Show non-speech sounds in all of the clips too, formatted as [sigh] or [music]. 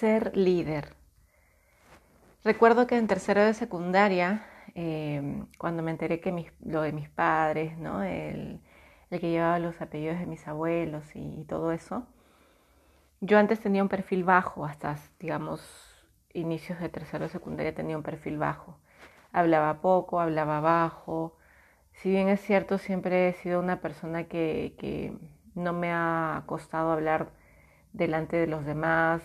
ser líder. Recuerdo que en tercero de secundaria, em, cuando me enteré que lo de mis padres, ¿no? el, que llevaba los apellidos de mis abuelos y, todo eso, yo antes tenía un perfil bajo, hasta, digamos, inicios de tercero de secundaria tenía un perfil bajo. Hablaba poco, hablaba bajo. Si bien es cierto, siempre he sido una persona que, que no me ha costado hablar delante de los demás,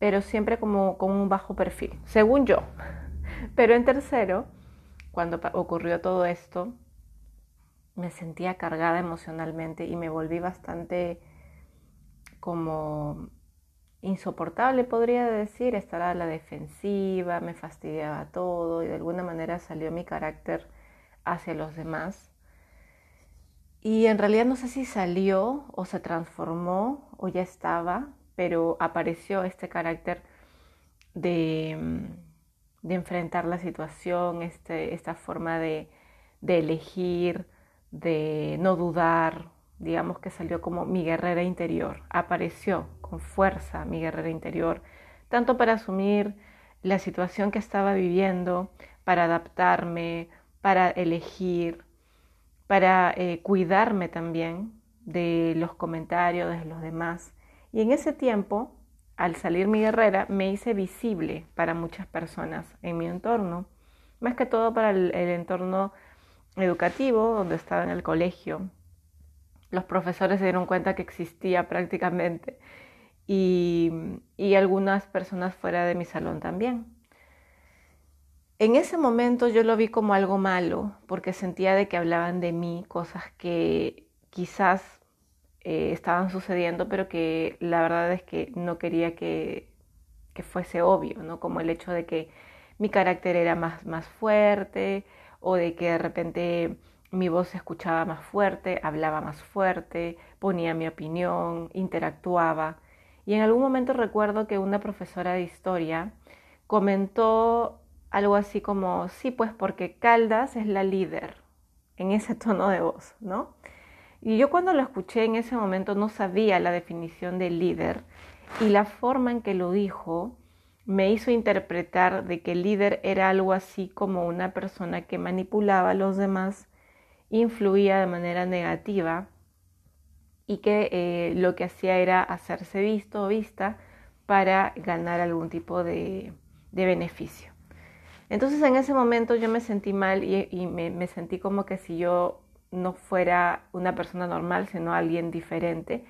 pero siempre como con un bajo perfil, según yo. [laughs] Pero en tercero, cuando ocurrió todo esto, me sentía cargada emocionalmente y me volví bastante como insoportable, podría decir, estar a la defensiva, me fastidiaba todo y de alguna manera salió mi carácter hacia los demás. Y en realidad no sé si salió o se transformó o ya estaba, pero apareció este carácter de, mm, enfrentar la situación, este, esta forma de, elegir, de no dudar, digamos que salió como mi guerrera interior, apareció con fuerza mi guerrera interior, tanto para asumir la situación que estaba viviendo, para adaptarme, para elegir, para eh, cuidarme también de los comentarios de los demás. Y en ese tiempo, al salir mi guerrera, me hice visible para muchas personas en mi entorno, más que todo para el, entorno educativo, donde estaba en el colegio. Los profesores se dieron cuenta que existía prácticamente y, y algunas personas fuera de mi salón también. En ese momento yo lo vi como algo malo porque sentía de que hablaban de mí cosas que quizás eh, estaban sucediendo, pero que la verdad es que no quería que, que, fuese obvio, ¿no? Como el hecho de que mi carácter era más, más fuerte o de que de repente mi voz se escuchaba más fuerte, hablaba más fuerte, ponía mi opinión, interactuaba. Y en algún momento recuerdo que una profesora de historia comentó algo así como, sí, pues porque Caldas es la líder, en ese [laughs] tono de voz, ¿no? Y yo cuando lo escuché en ese momento no sabía la definición de líder y la forma en que lo dijo me hizo interpretar de que el líder era algo así como una persona que manipulaba a los demás, influía de manera negativa y que eh, lo que hacía era hacerse visto o vista para ganar algún tipo de beneficio. Entonces en ese momento yo me sentí mal y, me, sentí como que si yo no fuera una persona normal, sino alguien diferente,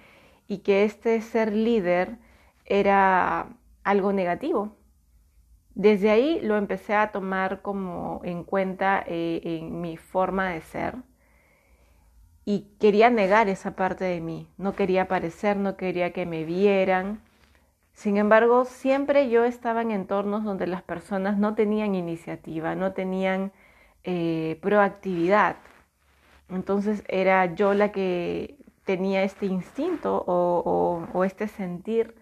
y que este ser líder era algo negativo. Desde ahí lo empecé a tomar como en cuenta eh, en mi forma de ser y quería negar esa parte de mí, no quería aparecer, no quería que me vieran, sin embargo, siempre yo estaba en entornos donde las personas no tenían iniciativa, no tenían eh, proactividad. Entonces era yo la que tenía este instinto o, este sentir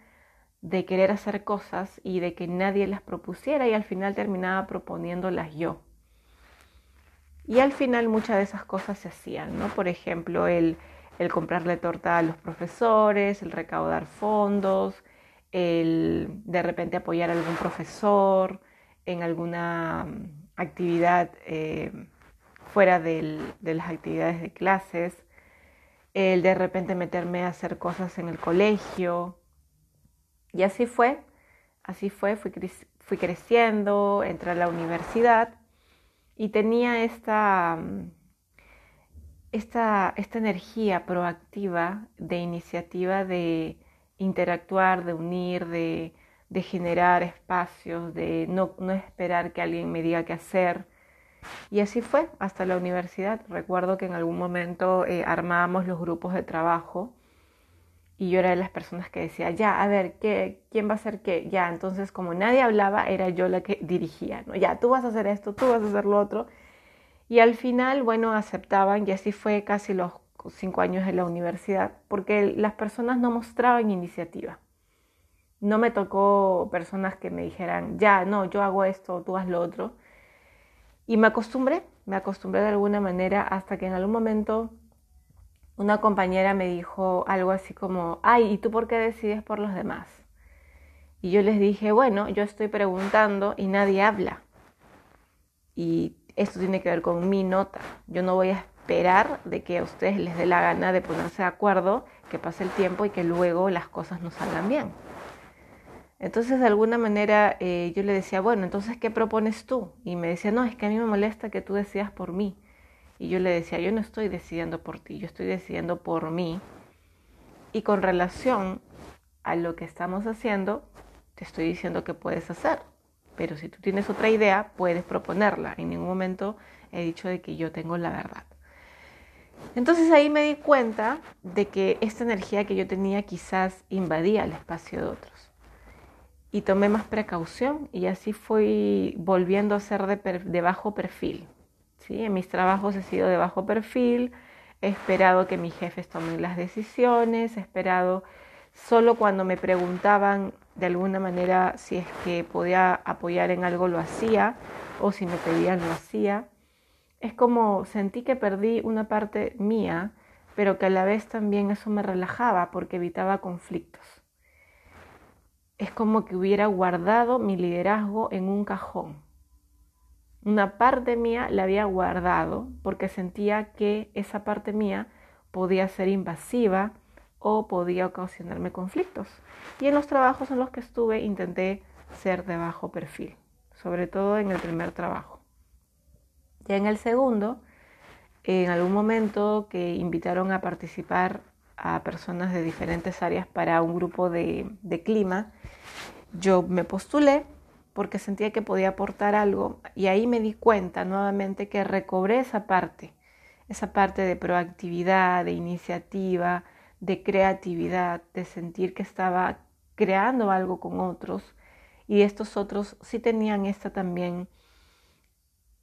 de querer hacer cosas y de que nadie las propusiera y al final terminaba proponiéndolas yo. Y al final muchas de esas cosas se hacían, ¿no? Por ejemplo, el comprarle torta a los profesores, el recaudar fondos, el de repente apoyar a algún profesor en alguna actividad eh, fuera de las actividades de clases, el de repente meterme a hacer cosas en el colegio. Y así fue, así fue, fui, fui creciendo, entré a la universidad y tenía esta, esta, esta energía proactiva de iniciativa de interactuar, de unir, de, generar espacios, de no, esperar que alguien me diga qué hacer. Y así fue hasta la universidad. Recuerdo que en algún momento eh, armábamos los grupos de trabajo y yo era de las personas que decía, ya, a ver, ¿qué, ¿quién va a hacer qué? Ya, entonces como nadie hablaba, era yo la que dirigía, ¿no? Ya, tú vas a hacer esto, tú vas a hacer lo otro. Y al final, bueno, aceptaban y así fue casi los cinco años en la universidad, porque las personas no mostraban iniciativa. No me tocó personas que me dijeran, ya, no, yo hago esto, tú haz lo otro. Y me acostumbré, me acostumbré de alguna manera hasta que en algún momento una compañera me dijo algo así como, ay, ¿y tú por qué decides por los demás? Y yo les dije, bueno, yo estoy preguntando y nadie habla. Y esto tiene que ver con mi nota. Yo no voy a esperar de que a ustedes les dé la gana de ponerse de acuerdo, que pase el tiempo y que luego las cosas no salgan bien. Entonces, de alguna manera, eh, yo le decía, bueno, entonces, ¿qué propones tú? Y me decía, no, es que a mí me molesta que tú decidas por mí. Y yo le decía, yo no estoy decidiendo por ti, yo estoy decidiendo por mí. Y con relación a lo que estamos haciendo, te estoy diciendo que puedes hacer. Pero si tú tienes otra idea, puedes proponerla. En ningún momento he dicho de que yo tengo la verdad. Entonces ahí me di cuenta de que esta energía que yo tenía quizás invadía el espacio de otros. Y tomé más precaución y así fui volviendo a ser de, bajo perfil. ¿sí? En mis trabajos he sido de bajo perfil, he esperado que mis jefes tomen las decisiones, he esperado solo cuando me preguntaban de alguna manera si es que podía apoyar en algo lo hacía o si me pedían lo hacía. Es como sentí que perdí una parte mía, pero que a la vez también eso me relajaba porque evitaba conflictos. Es como que hubiera guardado mi liderazgo en un cajón. Una parte mía la había guardado porque sentía que esa parte mía podía ser invasiva o podía ocasionarme conflictos. Y en los trabajos en los que estuve intenté ser de bajo perfil, sobre todo en el primer trabajo. Ya en el segundo, en algún momento que invitaron a participar a personas de diferentes áreas para un grupo de, de clima, yo me postulé porque sentía que podía aportar algo y ahí me di cuenta nuevamente que recobré esa parte, esa parte de proactividad, de iniciativa, de creatividad, de sentir que estaba creando algo con otros y estos otros sí tenían esta también,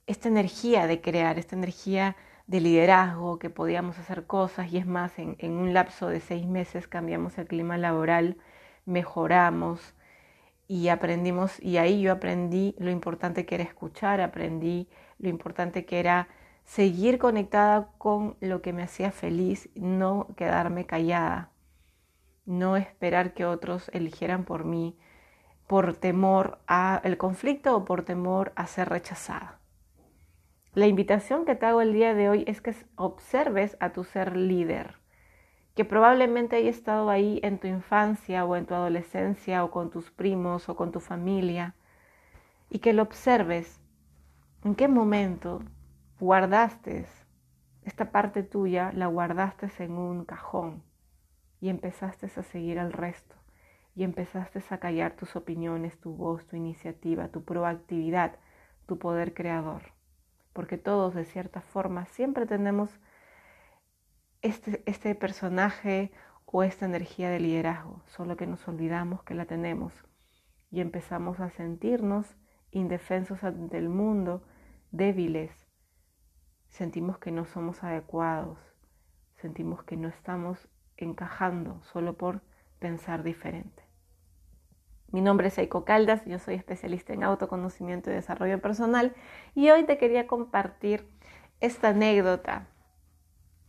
esta energía de crear, esta energía de liderazgo, que podíamos hacer cosas y es más, en, en un lapso de seis meses cambiamos el clima laboral, mejoramos, y aprendimos, y ahí yo aprendí lo importante que era escuchar, aprendí lo importante que era seguir conectada con lo que me hacía feliz, no quedarme callada, no esperar que otros eligieran por mí por temor al conflicto o por temor a ser rechazada. La invitación que te hago el día de hoy es que observes a tu ser líder que probablemente haya estado ahí en tu infancia o en tu adolescencia o con tus primos o con tu familia y que lo observes en qué momento guardaste esta parte tuya, la guardaste en un cajón y empezaste a seguir al resto y empezaste a callar tus opiniones, tu voz, tu iniciativa, tu proactividad, tu poder creador. Porque todos de cierta forma siempre tenemos este, este, personaje o esta energía de liderazgo, solo que nos olvidamos que la tenemos y empezamos a sentirnos indefensos ante el mundo, débiles. Sentimos que no somos adecuados, sentimos que no estamos encajando solo por pensar diferente. Mi nombre es Eiko Caldas, yo soy especialista en autoconocimiento y desarrollo personal y hoy te quería compartir esta anécdota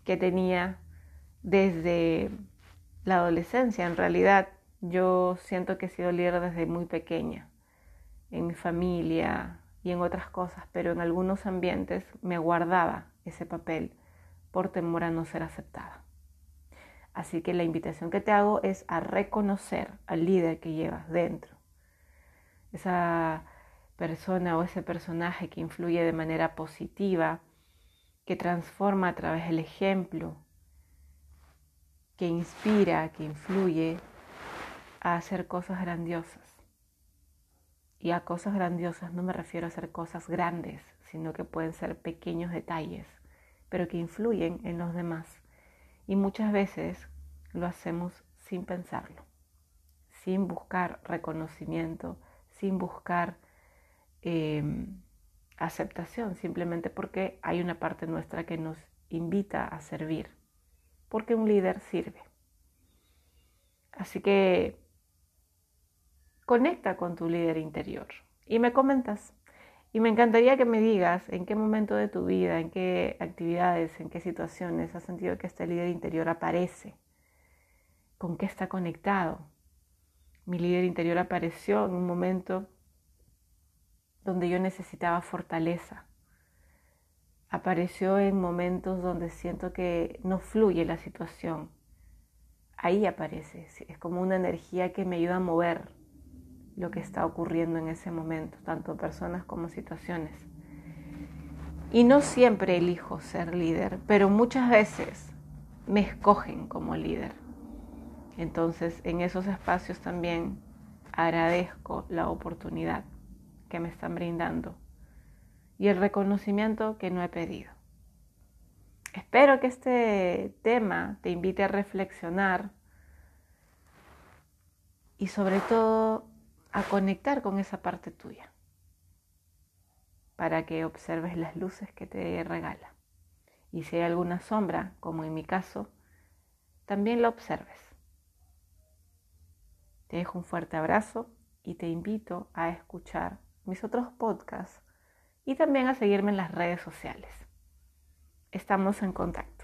que tenía desde la adolescencia. En realidad, yo siento que he sido líder desde muy pequeña, en mi familia y en otras cosas, pero en algunos ambientes me guardaba ese papel por temor a no ser aceptada. Así que la invitación que te hago es a reconocer al líder que llevas dentro, esa persona o ese personaje que influye de manera positiva que transforma a través del ejemplo, que inspira, que influye a hacer cosas grandiosas. Y a cosas grandiosas no me refiero a hacer cosas grandes, sino que pueden ser pequeños detalles, pero que influyen en los demás. Y muchas veces lo hacemos sin pensarlo, sin buscar reconocimiento, sin buscar eh, aceptación, simplemente porque hay una parte nuestra que nos invita a servir, porque un líder sirve. Así que conecta con tu líder interior y me comentas. Y me encantaría que me digas en qué momento de tu vida, en qué actividades, en qué situaciones has sentido que este líder interior aparece, con qué está conectado, Mi líder interior apareció en un momento donde yo necesitaba fortaleza. Apareció en momentos donde siento que no fluye la situación. Ahí aparece, es como una energía que me ayuda a mover lo que está ocurriendo en ese momento, tanto personas como situaciones. Y no siempre elijo ser líder, pero muchas veces me escogen como líder. Entonces, en esos espacios también agradezco la oportunidad que me están brindando y el reconocimiento que no he pedido. Espero que este tema te invite a reflexionar y sobre todo a conectar con esa parte tuya para que observes las luces que te regala. Y si hay alguna sombra, como en mi caso, también la observes. Te dejo un fuerte abrazo y te invito a escuchar mis otros podcasts y también a seguirme en las redes sociales. Estamos en contacto.